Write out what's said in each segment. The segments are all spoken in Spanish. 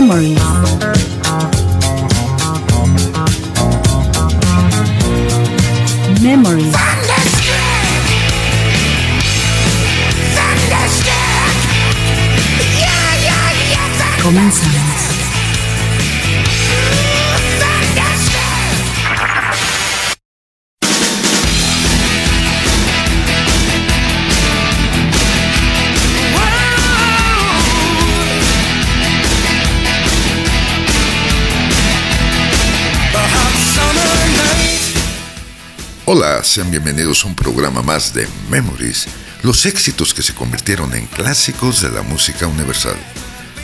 Memories. Sean bienvenidos a un programa más de Memories, los éxitos que se convirtieron en clásicos de la música universal.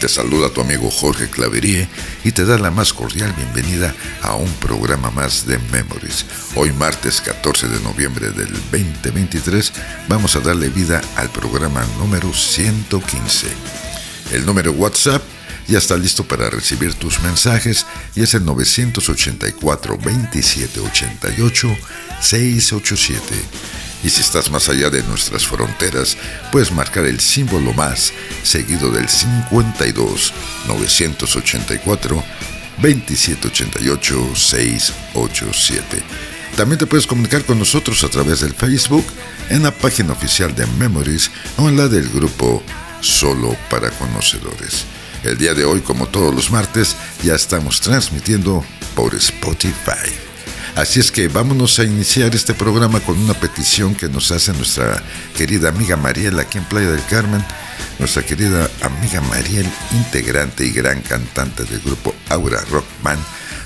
Te saluda tu amigo Jorge Claverie y te da la más cordial bienvenida a un programa más de Memories. Hoy martes 14 de noviembre del 2023 vamos a darle vida al programa número 115. El número WhatsApp ya está listo para recibir tus mensajes y es el 984 2788 687. Y si estás más allá de nuestras fronteras, puedes marcar el símbolo más seguido del 52 984 2788 687. También te puedes comunicar con nosotros a través del Facebook, en la página oficial de Memories o en la del grupo Solo para Conocedores. El día de hoy, como todos los martes, ya estamos transmitiendo por Spotify. Así es que vámonos a iniciar este programa con una petición que nos hace nuestra querida amiga Mariel aquí en Playa del Carmen. Nuestra querida amiga Mariel, integrante y gran cantante del grupo Aura Rockman,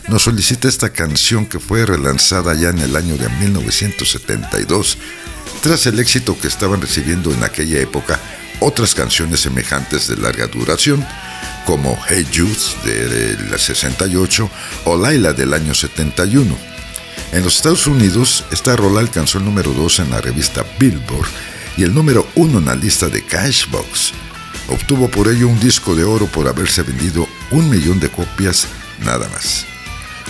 nos solicita esta canción que fue relanzada ya en el año de 1972, tras el éxito que estaban recibiendo en aquella época otras canciones semejantes de larga duración, como Hey Jude de la 68 o Laila del año 71. En los Estados Unidos, esta rola alcanzó el número 2 en la revista Billboard y el número 1 en la lista de Cashbox. Obtuvo por ello un disco de oro por haberse vendido un millón de copias nada más.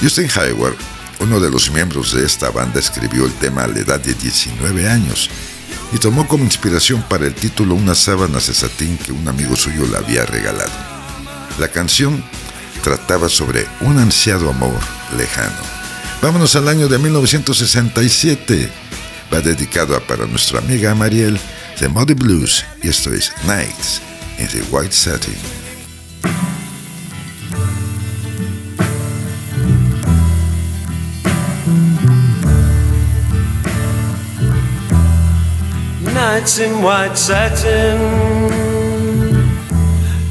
Justin Hayward, uno de los miembros de esta banda, escribió el tema a la edad de 19 años y tomó como inspiración para el título unas sábanas de satín que un amigo suyo le había regalado. La canción trataba sobre un ansiado amor lejano. Vámonos al año de 1967. Va dedicado a para nuestra amiga Mariel de Muddy Blues y esto es Nights in the White Satin. Nights in white satin,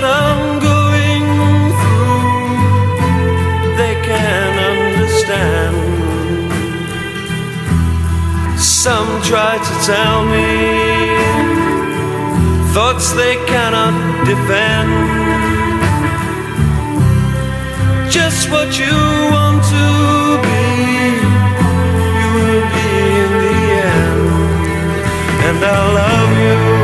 What I'm going through, they can understand. Some try to tell me thoughts they cannot defend. Just what you want to be, you will be in the end and I love white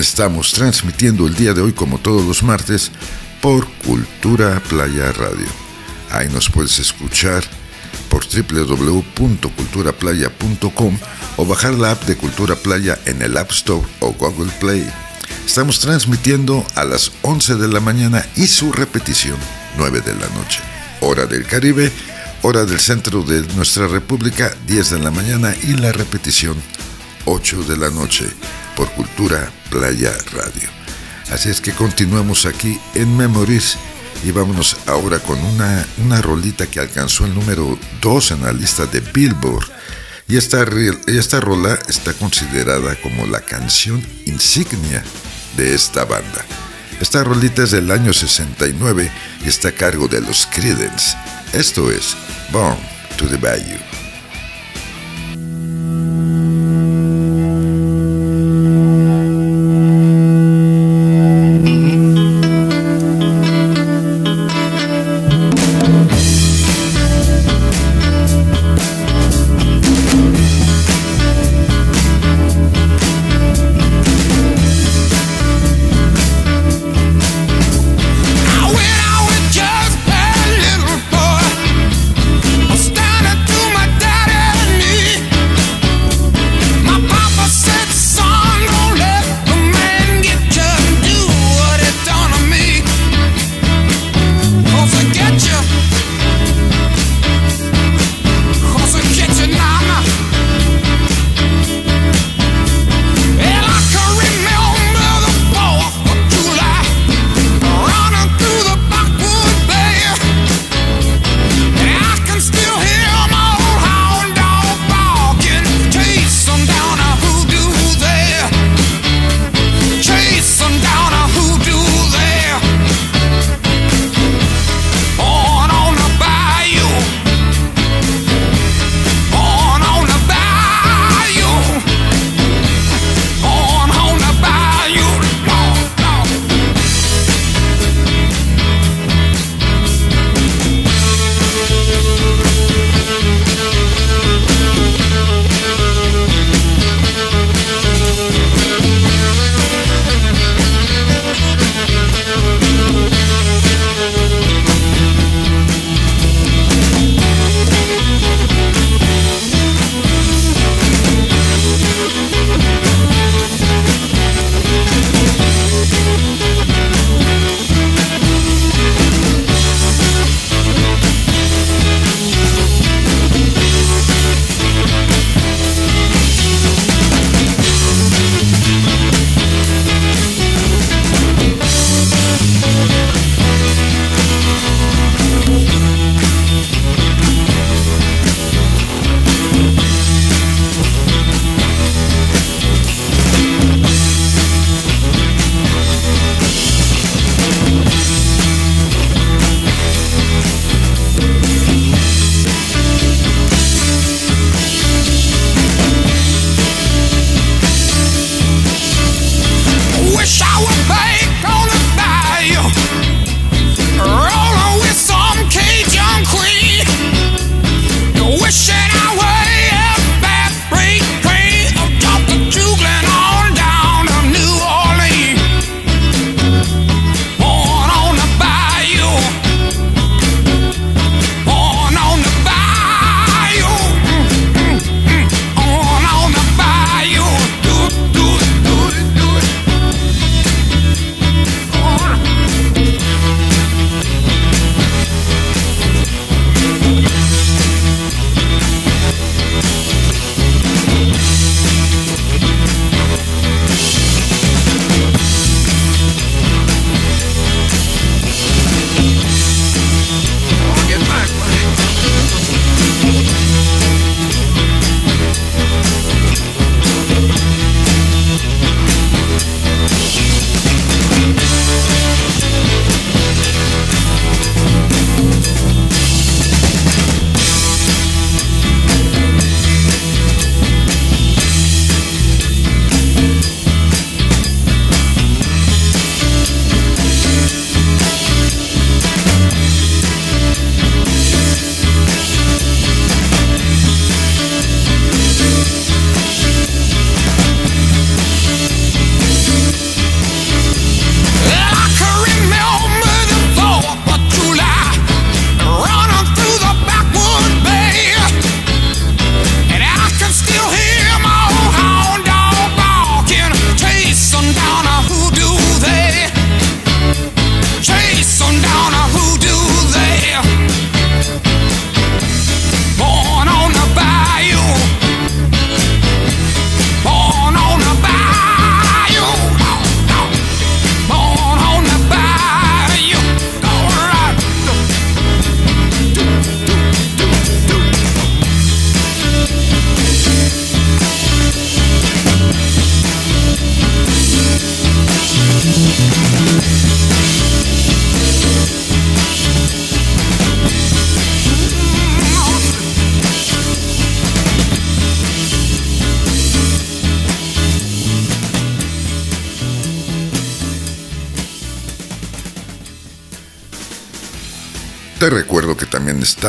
estamos transmitiendo el día de hoy, como todos los martes, por Cultura Playa Radio. Ahí nos puedes escuchar por www.culturaplaya.com o bajar la app de Cultura Playa en el App Store o Google Play. Estamos transmitiendo a las 11 de la mañana y su repetición 9 de la noche. Hora del Caribe, hora del centro de nuestra República 10 de la mañana y la repetición 8 de la noche por Cultura Playa Radio. Así es que continuamos aquí en Memories y vámonos ahora con una, una rolita que alcanzó el número 2 en la lista de Billboard. Y esta, esta rola está considerada como la canción insignia de esta banda. Esta rolita es del año 69 y está a cargo de los Creedence. Esto es Born to the Bayou.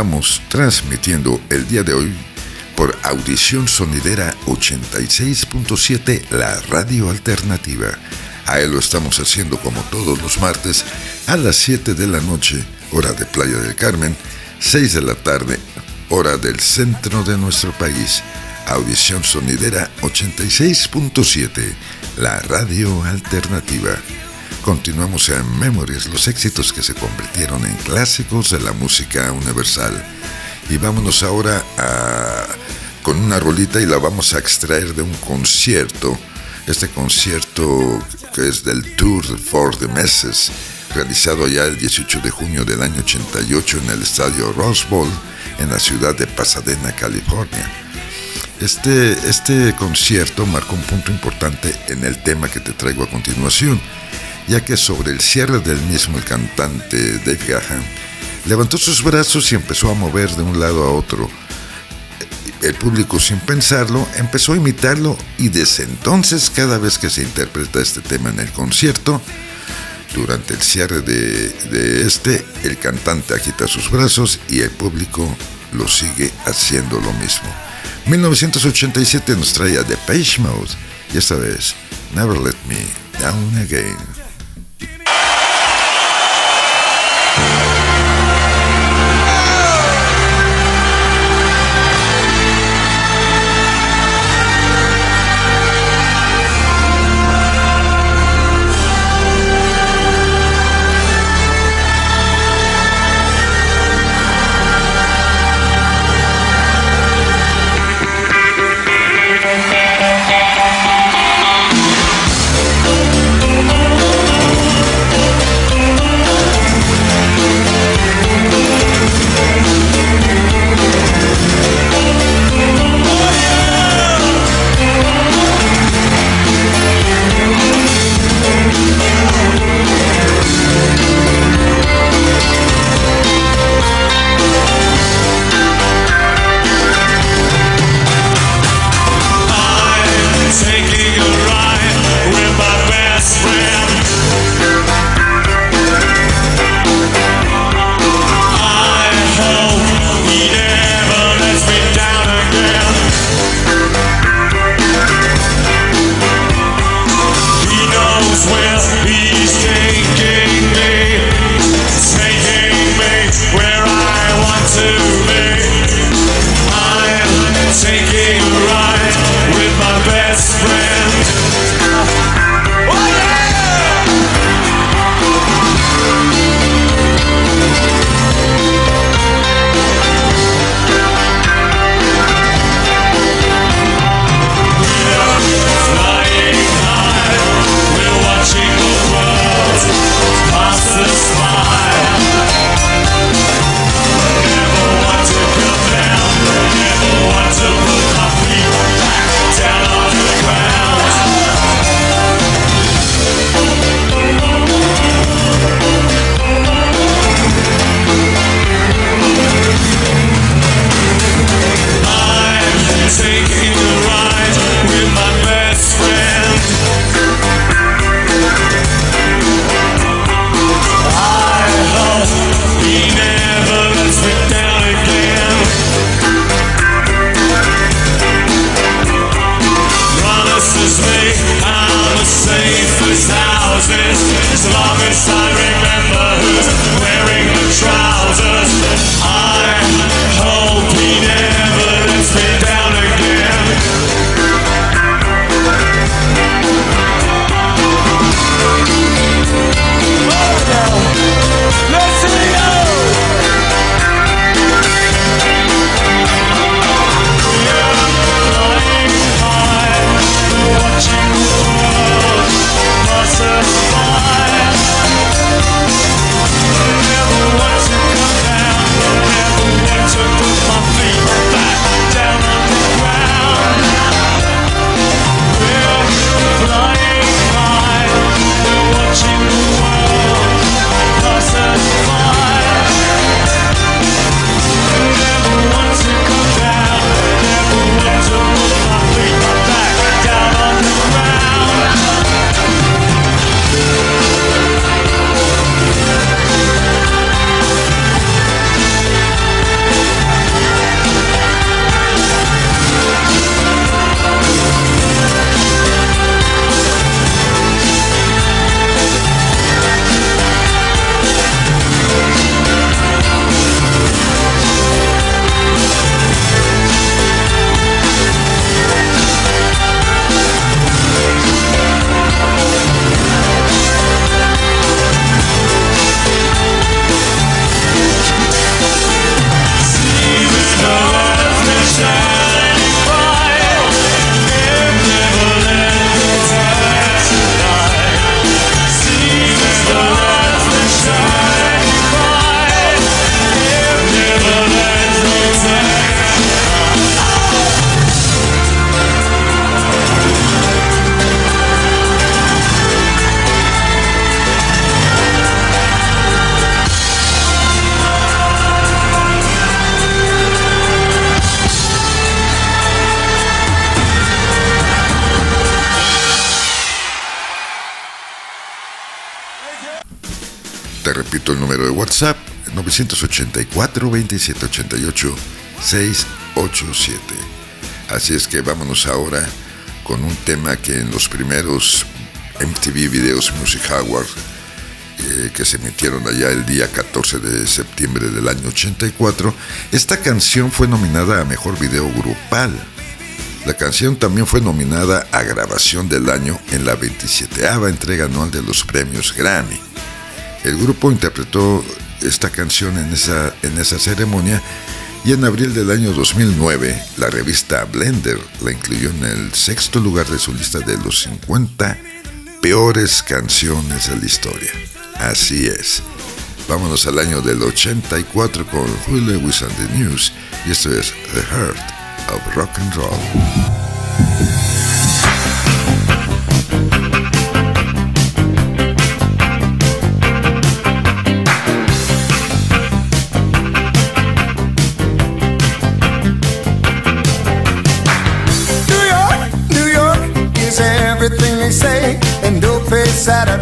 Estamos transmitiendo el día de hoy por Audición Sonidera 86.7, la radio alternativa. A él lo estamos haciendo como todos los martes a las 7 de la noche, hora de Playa del Carmen, 6 de la tarde, hora del centro de nuestro país. Audición Sonidera 86.7, la radio alternativa. Continuamos en Memories, los éxitos que se convirtieron en clásicos de la música universal. Y vámonos ahora con una rolita y la vamos a extraer de un concierto. Este concierto que es del Tour for the Meses, realizado ya el 18 de junio del año 88 en el estadio Rose Bowl en la ciudad de Pasadena, California. Este, este concierto marcó un punto importante en el tema que te traigo a continuación ya que sobre el cierre del mismo el cantante Dave Gahan levantó sus brazos y empezó a mover de un lado a otro. El público, sin pensarlo, empezó a imitarlo y desde entonces, cada vez que se interpreta este tema en el concierto, durante el cierre de, de este, el cantante agita sus brazos y el público lo sigue haciendo lo mismo. 1987 nos traía The Page Mode y esta vez Never Let Me Down Again. 984-2788-687. Así es que vámonos ahora con un tema que en los primeros MTV Videos Music Awards eh, que se emitieron allá el día 14 de septiembre del año 84, esta canción fue nominada a Mejor Video Grupal. La canción también fue nominada a Grabación del Año en la 27 entrega anual de los premios Grammy. El grupo interpretó esta canción en esa, en esa ceremonia y en abril del año 2009 la revista Blender la incluyó en el sexto lugar de su lista de los 50 peores canciones de la historia. Así es. Vámonos al año del 84 con Huey Lewis and the News y esto es The Heart of Rock and Roll. No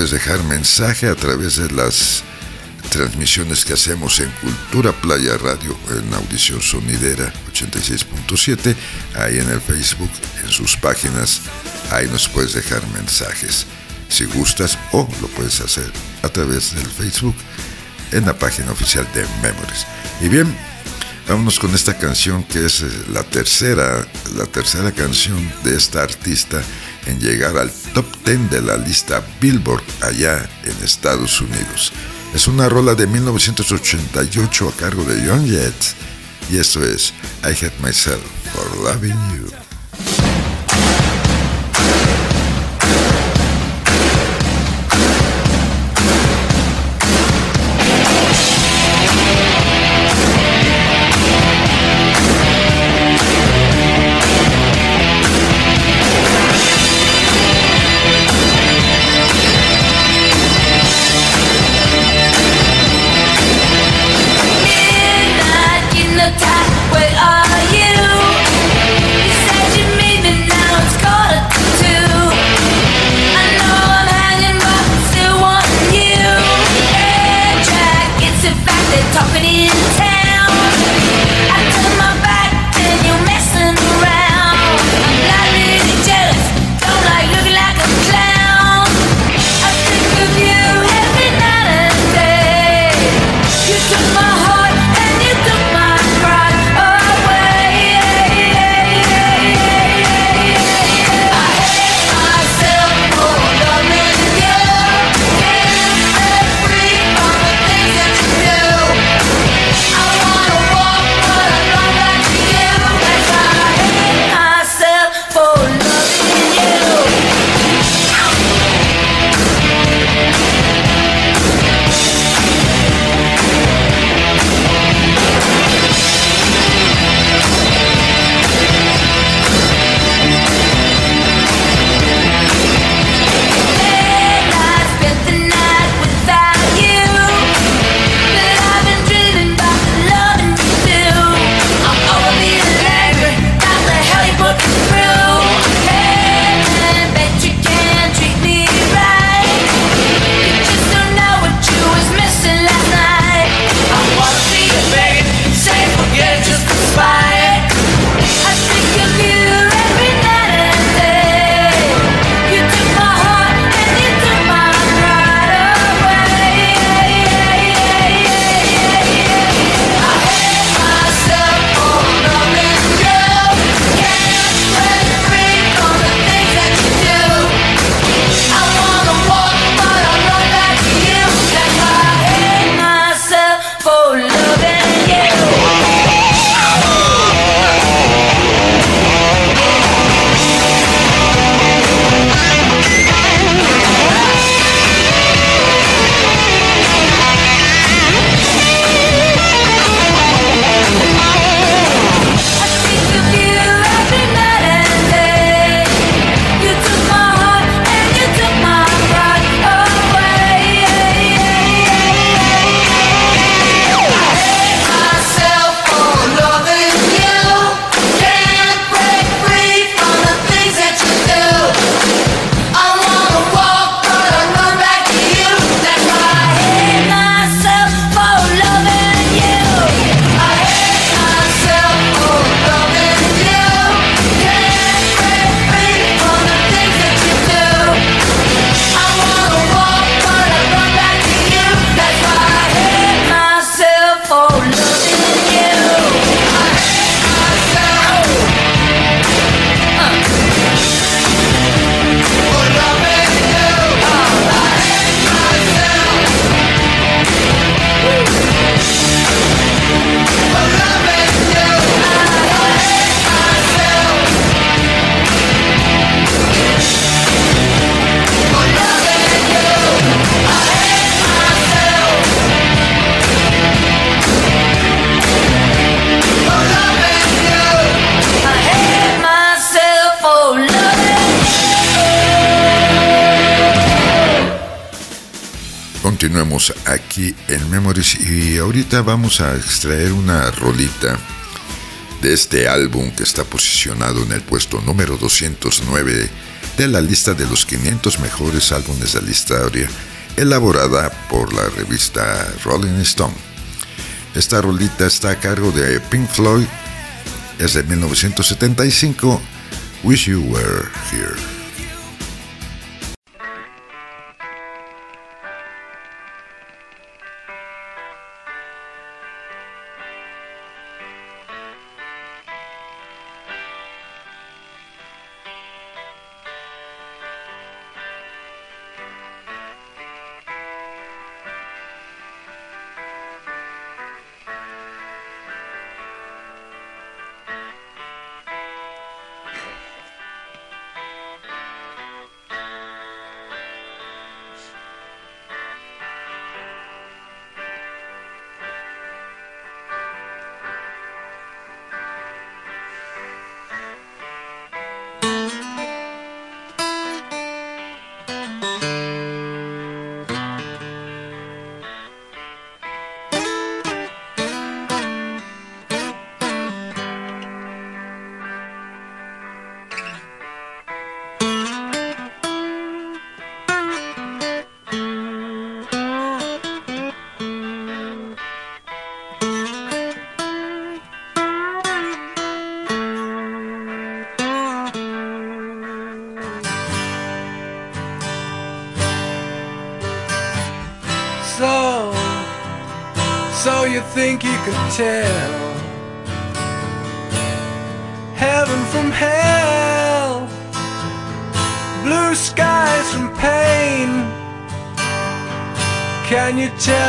puedes dejar mensaje a través de las transmisiones que hacemos en Cultura Playa Radio, en Audición Sonidera 86.7, ahí en el Facebook, en sus páginas, ahí nos puedes dejar mensajes si gustas o lo puedes hacer a través del Facebook en la página oficial de Memories. Y bien, vámonos con esta canción que es eh, la tercera, la tercera canción de esta artista en llegar al top 10 de la lista Billboard allá en Estados Unidos. Es una rola de 1988 a cargo de Young Jets y esto es I Hate Myself for Loving You. Aquí en Memories y ahorita vamos a extraer una rolita de este álbum que está posicionado en el puesto número 209 de la lista de los 500 mejores álbumes de la historia elaborada por la revista Rolling Stone. Esta rolita está a cargo de Pink Floyd, es de 1975, Wish You Were Here. Tell heaven from hell, blue skies from pain. Can you tell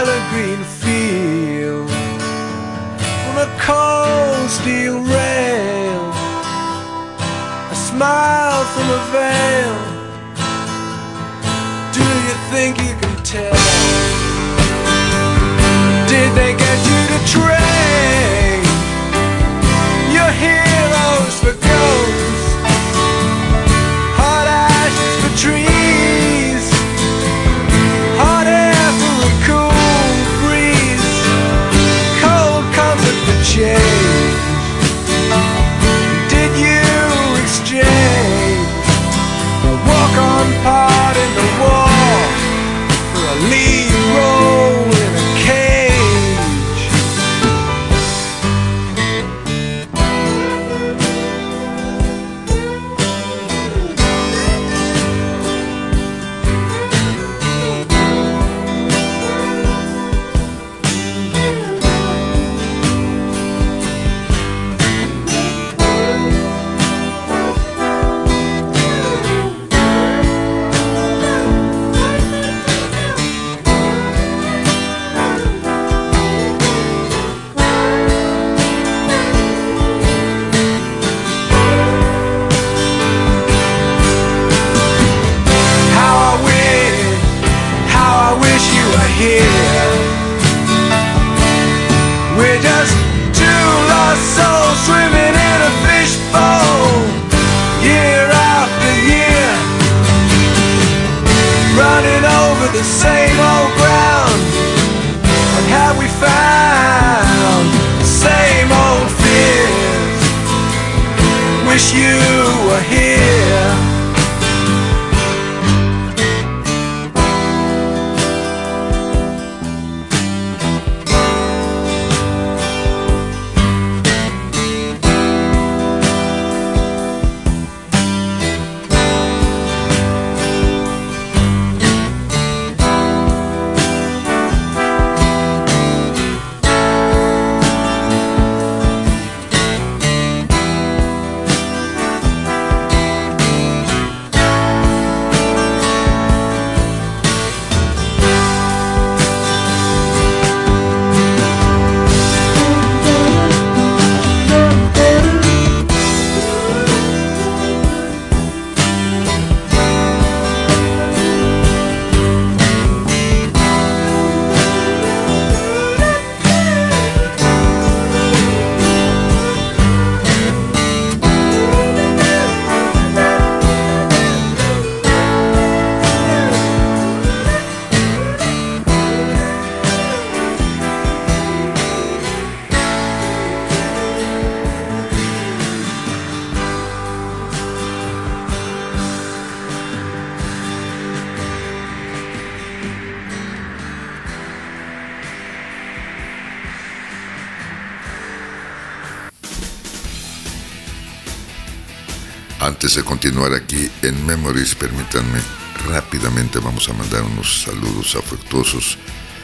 De continuar aquí en Memories, permítanme rápidamente vamos a mandar unos saludos afectuosos.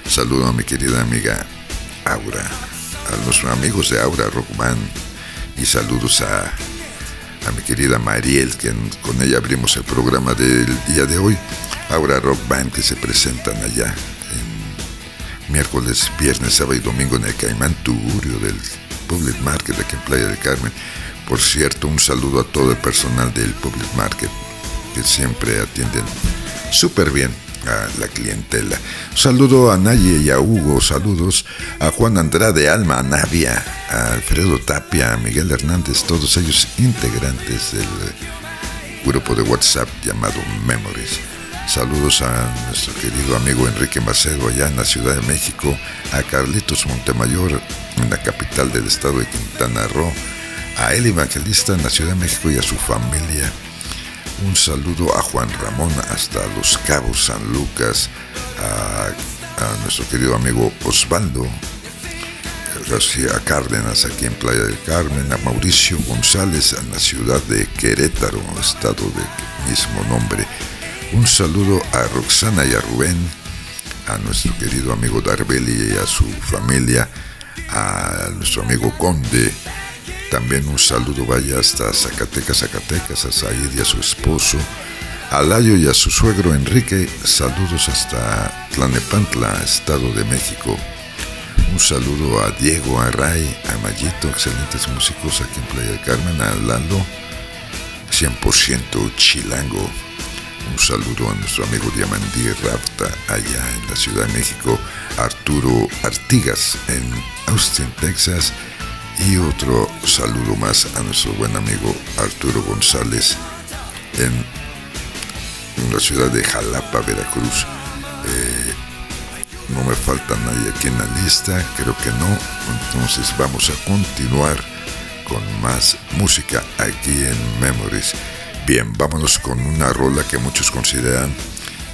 Saludo a mi querida amiga Aura, a nuestros amigos de Aura Rock Band y saludos a, a mi querida Mariel, que con ella abrimos el programa del día de hoy. Aura Rock Band que se presentan allá miércoles, viernes, sábado y domingo en el Caimán Tugurio del Public Market aquí en Playa del Carmen. Por cierto, un saludo a todo el personal del Public Market que siempre atienden súper bien a la clientela. Saludo a Naye y a Hugo, saludos a Juan Andrade, Alma, a Navia, a Alfredo Tapia, a Miguel Hernández, todos ellos integrantes del grupo de WhatsApp llamado Memories. Saludos a nuestro querido amigo Enrique Macedo allá en la Ciudad de México, a Carlitos Montemayor en la capital del estado de Quintana Roo, a El Evangelista en la Ciudad de México y a su familia. Un saludo a Juan Ramón hasta Los Cabos, San Lucas, a, nuestro querido amigo Osvaldo García Cárdenas aquí en Playa del Carmen, a Mauricio González en la ciudad de Querétaro, estado de mismo nombre. Un saludo a Roxana y a Rubén, a nuestro querido amigo Darbeli y a su familia, a nuestro amigo Conde, también un saludo vaya hasta Zacatecas, Zacatecas, a Said y a su esposo, a Layo y a su suegro Enrique, saludos hasta Tlanepantla, Estado de México. Un saludo a Diego, a Ray, a Mayito, excelentes músicos aquí en Playa del Carmen, a Lalo, 100% chilango. Un saludo a nuestro amigo Diamandí Rapta allá en la Ciudad de México, Arturo Artigas en Austin, Texas, y otro saludo más a nuestro buen amigo Arturo González en, la ciudad de Jalapa, Veracruz. Eh, no me falta nadie aquí en la lista, creo que no. Entonces vamos a continuar con más música aquí en Memories. Bien, vámonos con una rola que muchos consideran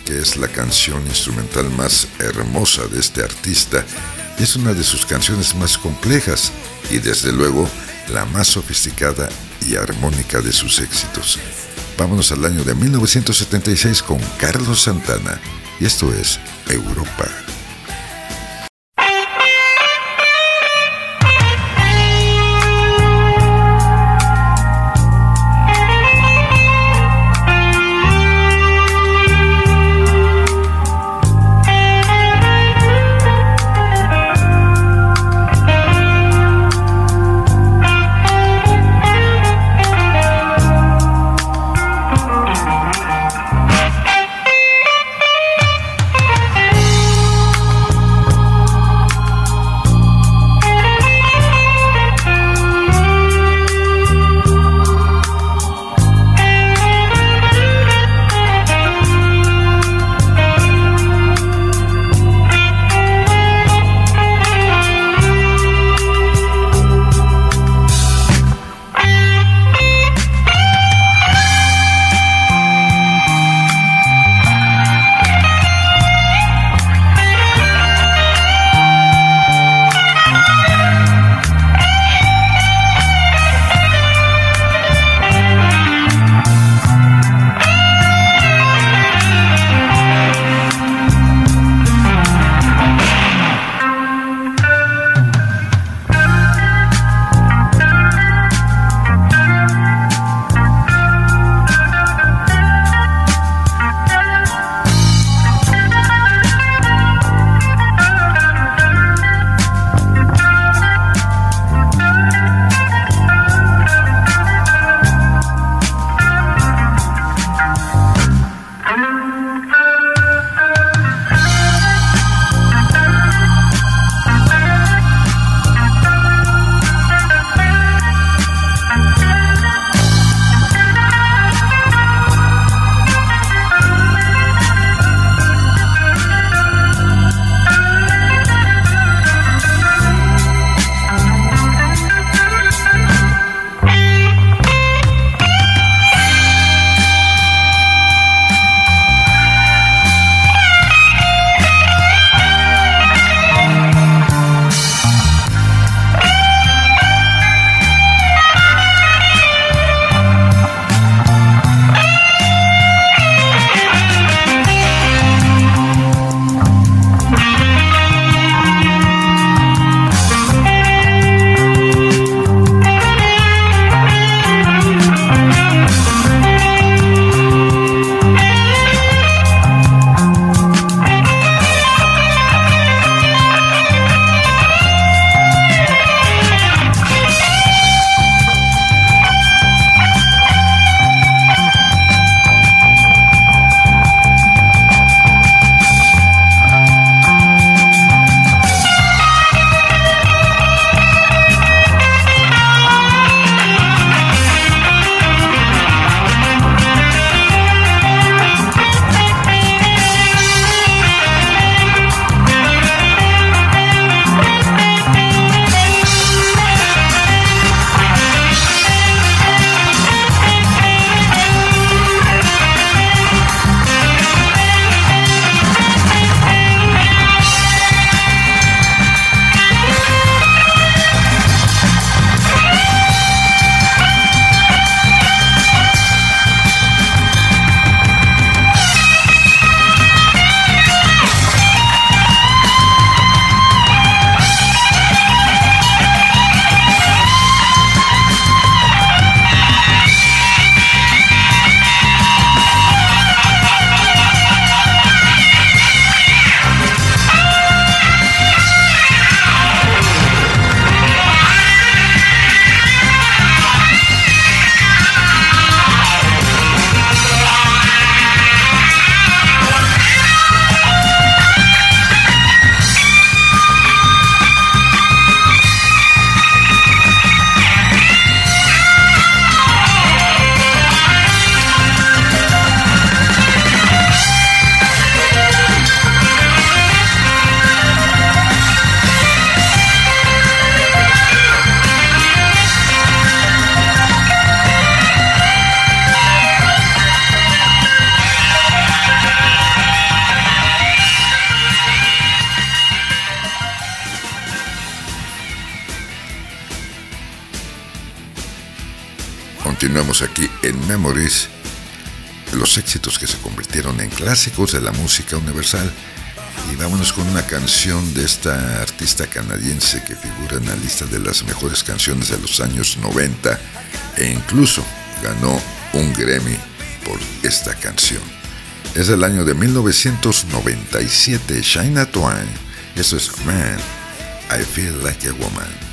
que es la canción instrumental más hermosa de este artista. Es una de sus canciones más complejas y desde luego la más sofisticada y armónica de sus éxitos. Vámonos al año de 1976 con Carlos Santana y esto es Europa. aquí en Memories los éxitos que se convirtieron en clásicos de la música universal. Y vámonos con una canción de esta artista canadiense que figura en la lista de las mejores canciones de los años 90 e incluso ganó un Grammy por esta canción. Es del año de 1997, China Twain. Eso es Man, I Feel Like a Woman.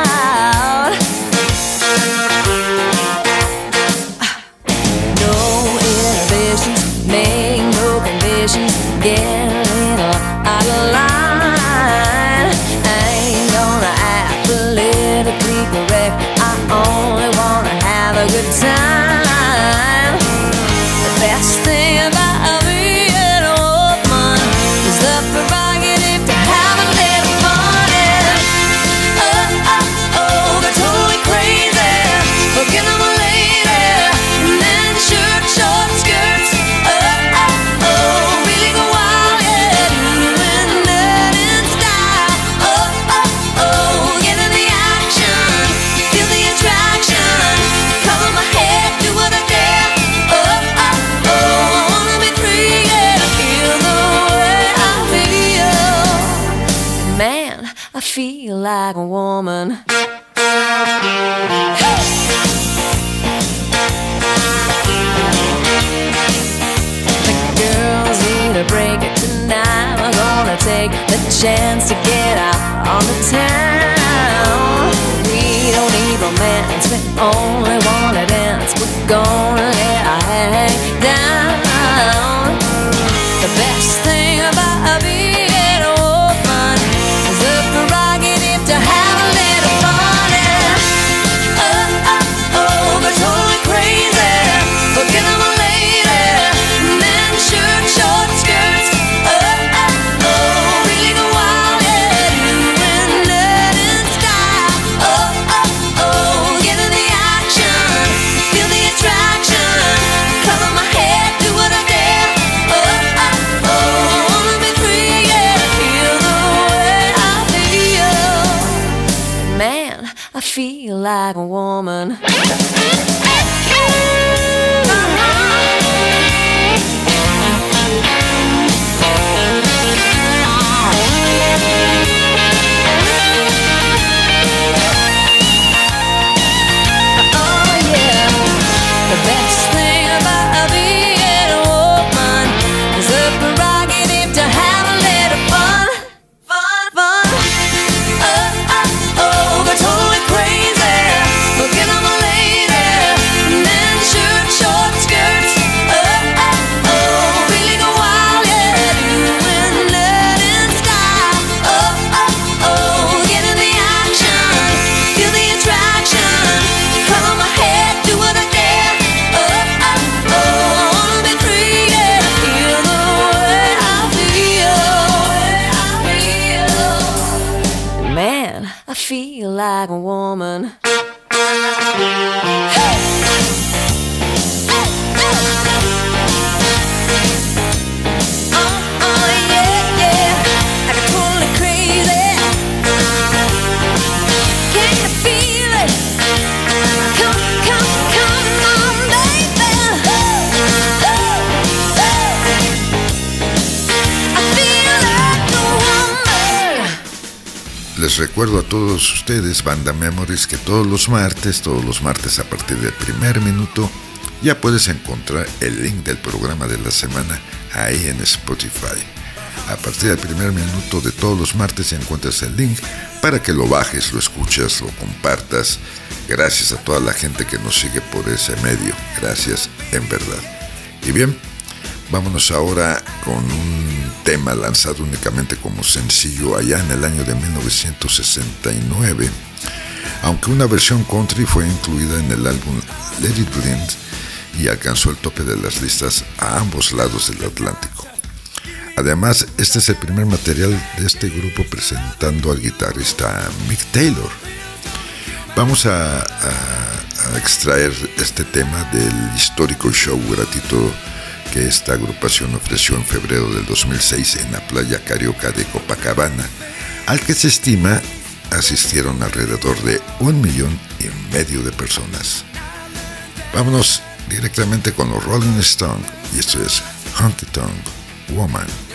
todos ustedes, Banda Memories, que todos los martes, todos los martes a partir del primer minuto, ya puedes encontrar el link del programa de la semana ahí en Spotify. A partir del primer minuto de todos los martes ya encuentras el link para que lo bajes, lo escuchas, lo compartas. Gracias a toda la gente que nos sigue por ese medio. Gracias en verdad. Y bien, vámonos ahora con un tema lanzado únicamente como sencillo allá en el año de 1969, aunque una versión country fue incluida en el álbum Let It y alcanzó el tope de las listas a ambos lados del Atlántico. Además, este es el primer material de este grupo presentando al guitarrista Mick Taylor. Vamos a, a extraer este tema del histórico show gratuito que esta agrupación ofreció en febrero del 2006 en la playa carioca de Copacabana, al que se estima asistieron alrededor de un millón y medio de personas. Vámonos directamente con los Rolling Stones y esto es Hunted Tongue Woman.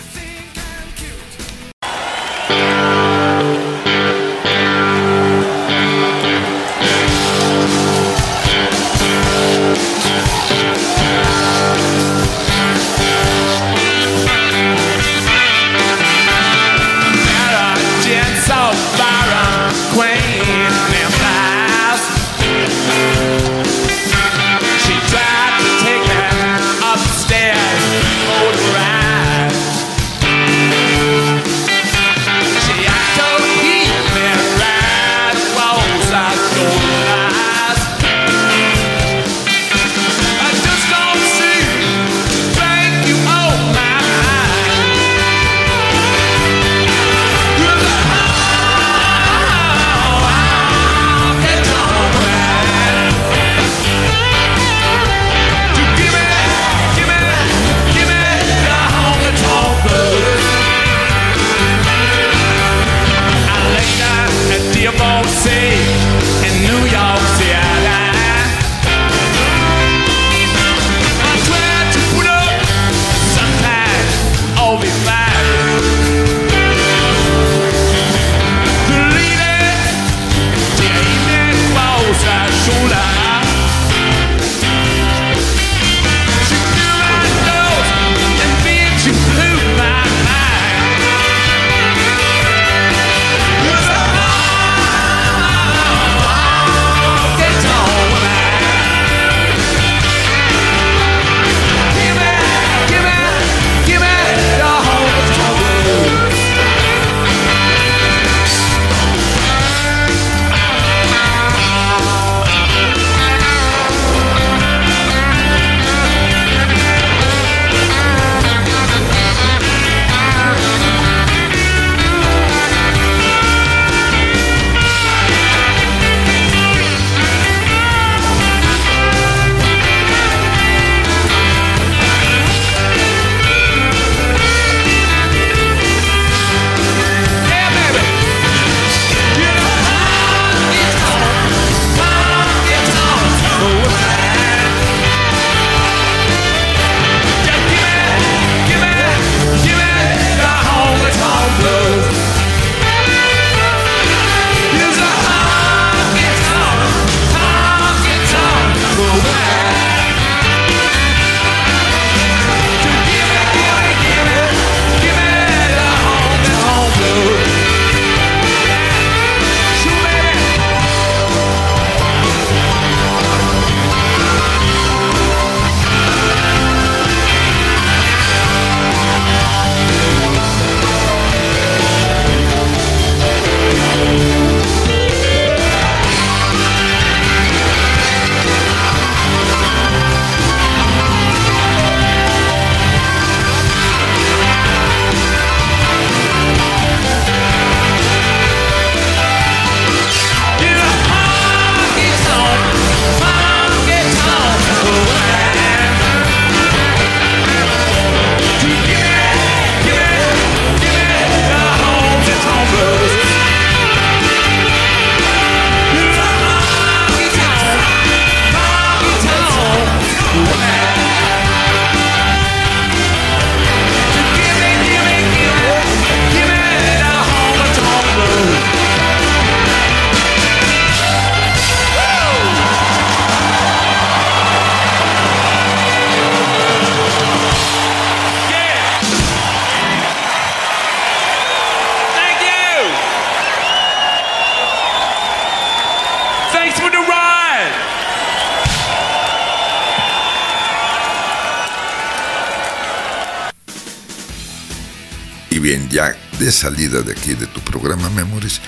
De salida de aquí de tu programa Memories,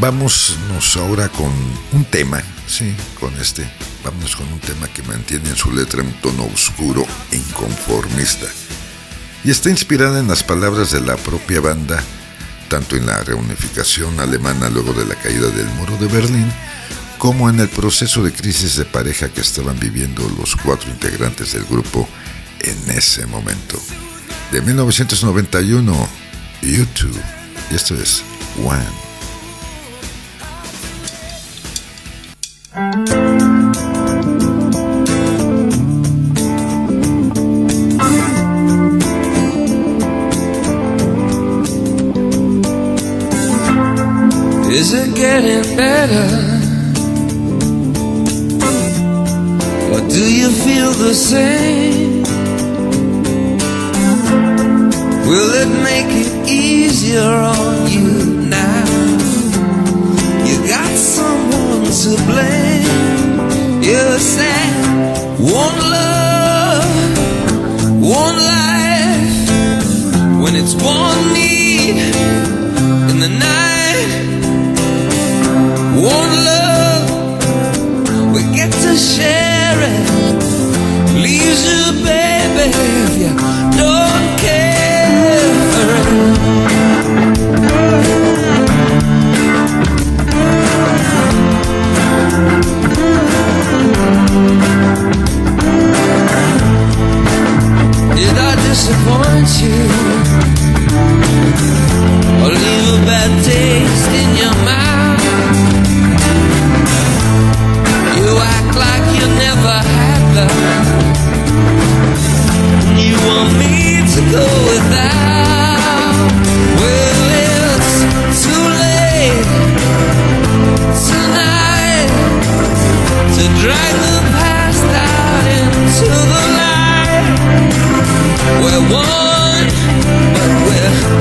vámonos ahora con un tema, sí, con este, vámonos con un tema que mantiene en su letra un tono oscuro e inconformista. Y está inspirada en las palabras de la propia banda, tanto en la reunificación alemana luego de la caída del muro de Berlín, como en el proceso de crisis de pareja que estaban viviendo los cuatro integrantes del grupo en ese momento. De 1991, YouTube, esto es One. Is it getting better? Or do you feel the same? Will it make easier on you now? You got someone to blame.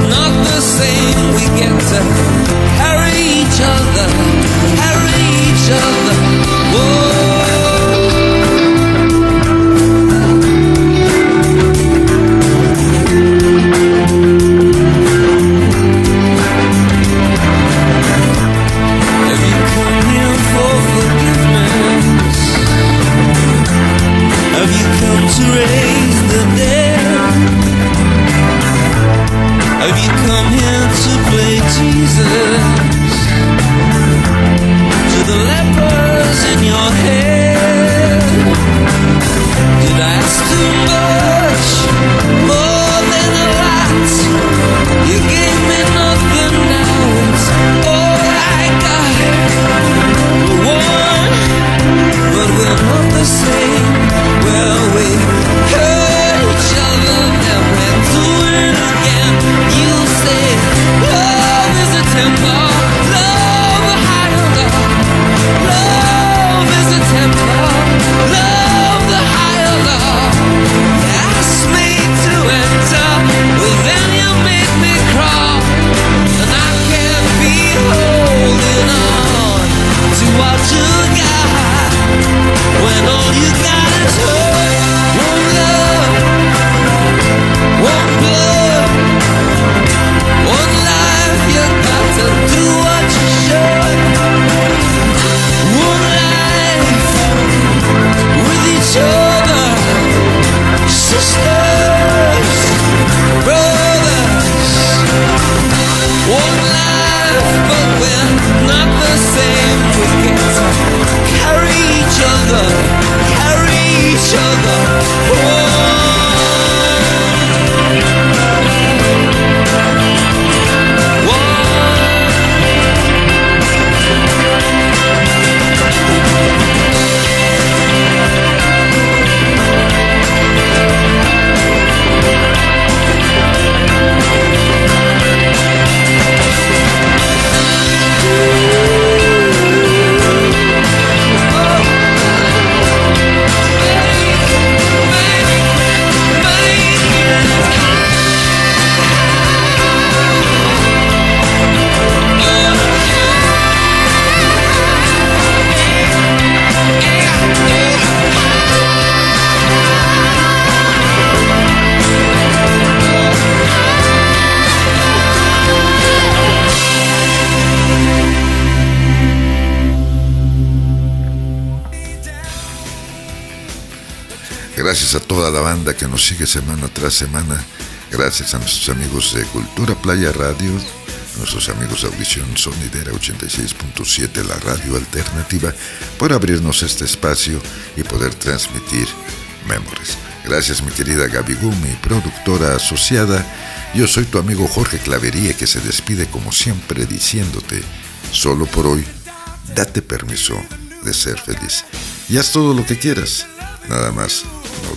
Not the same. We get to carry each other, the same. Well, we banda que nos sigue semana tras semana. Gracias a nuestros amigos de Cultura Playa Radio, nuestros amigos de Audición Sonidera 86.7, la radio alternativa, por abrirnos este espacio y poder transmitir Memories. Gracias mi querida Gaby Gu, mi productora asociada. Yo soy tu amigo Jorge Clavería que se despide como siempre diciéndote, solo por hoy, date permiso de ser feliz. Y haz todo lo que quieras. Nada más,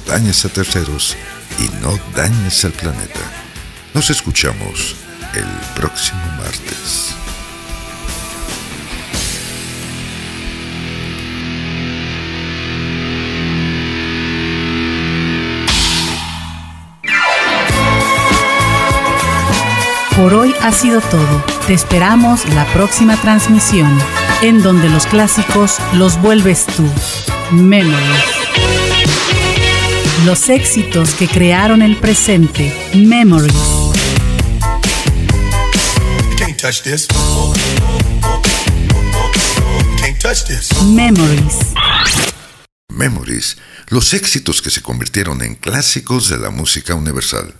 dañes a terceros y no dañes al planeta. Nos escuchamos el próximo martes. Por hoy ha sido todo. Te esperamos la próxima transmisión, en donde los clásicos los vuelves tú. Memories. Los éxitos que crearon el presente. Memories. Can't touch this. Can't touch this. Memories. Memories, los éxitos que se convirtieron en clásicos de la música universal.